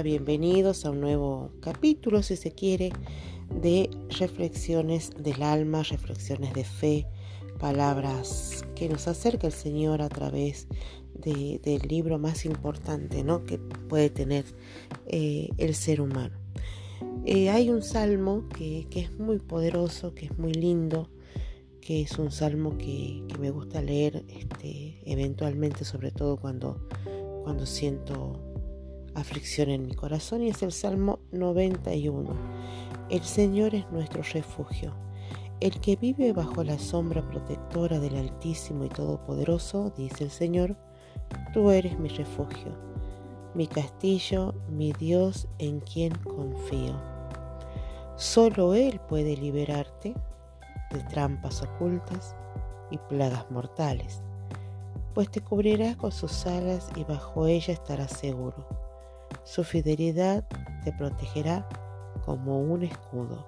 Bienvenidos a un nuevo capítulo, si se quiere, de reflexiones del alma, reflexiones de fe, palabras que nos acerca el Señor a través del libro más importante ¿no? que puede tener eh, el ser humano. Eh, hay un salmo que, es muy poderoso, que es muy lindo, que es un salmo que, me gusta leer este, eventualmente, sobre todo cuando, cuando siento aflicción en mi corazón, y es el Salmo 91. El Señor es nuestro refugio. El que vive bajo la sombra protectora del Altísimo y Todopoderoso, dice el Señor, tú eres mi refugio, mi castillo, mi Dios en quien confío. Solo Él puede liberarte de trampas ocultas y plagas mortales, pues te cubrirá con sus alas y bajo ella estarás seguro. Su fidelidad te protegerá como un escudo.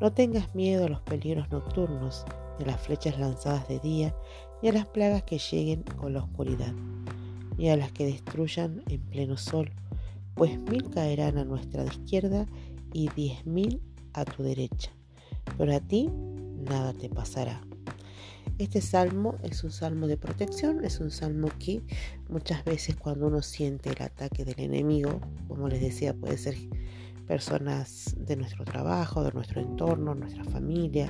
No tengas miedo a los peligros nocturnos, ni a las flechas lanzadas de día, ni a las plagas que lleguen con la oscuridad, ni a las que destruyan en pleno sol, pues mil caerán a nuestra izquierda y diez mil a tu derecha, pero a ti nada te pasará. Este salmo es un salmo de protección, es un salmo que muchas veces cuando uno siente el ataque del enemigo, como les decía, puede ser personas de nuestro trabajo, de nuestro entorno, nuestra familia,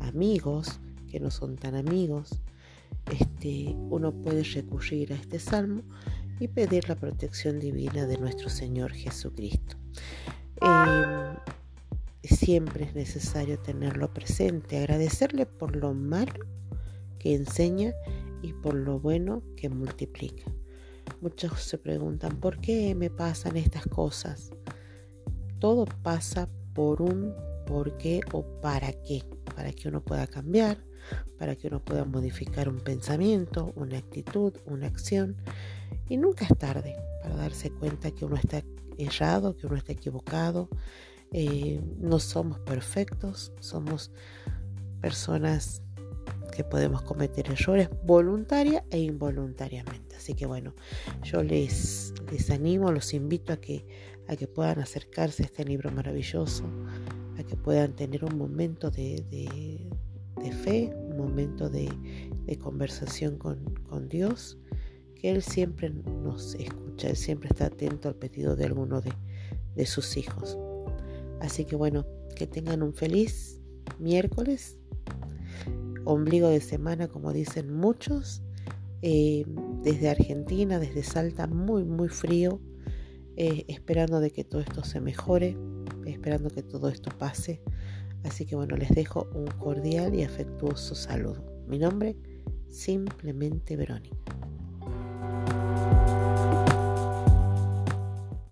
amigos que no son tan amigos, este, uno puede recurrir a este salmo y pedir la protección divina de nuestro Señor Jesucristo. Em, siempre es necesario tenerlo presente, agradecerle por lo malo que enseña y por lo bueno que multiplica. Muchos se preguntan, ¿por qué me pasan estas cosas? todo pasa por un por qué o para qué, para que uno pueda cambiar, para que uno pueda modificar un pensamiento, una actitud, una acción. Y nunca es tarde para darse cuenta que uno está errado, que uno está equivocado. Eh, no somos perfectos, somos personas que podemos cometer errores voluntaria e involuntariamente. Así que bueno, yo les, les animo, los invito a que, a que puedan acercarse a este libro maravilloso, a que puedan tener un momento de, fe, un momento de, conversación con, Dios, que Él siempre nos escucha, Él siempre está atento al pedido de alguno de, de sus hijos. Así que bueno, que tengan un feliz miércoles ombligo de semana, como dicen muchos, eh, desde Argentina, desde Salta, muy, muy frío, eh, esperando de que todo esto se mejore, esperando que todo esto pase. Así que bueno, les dejo un cordial y afectuoso saludo. Mi nombre, simplemente Verónica.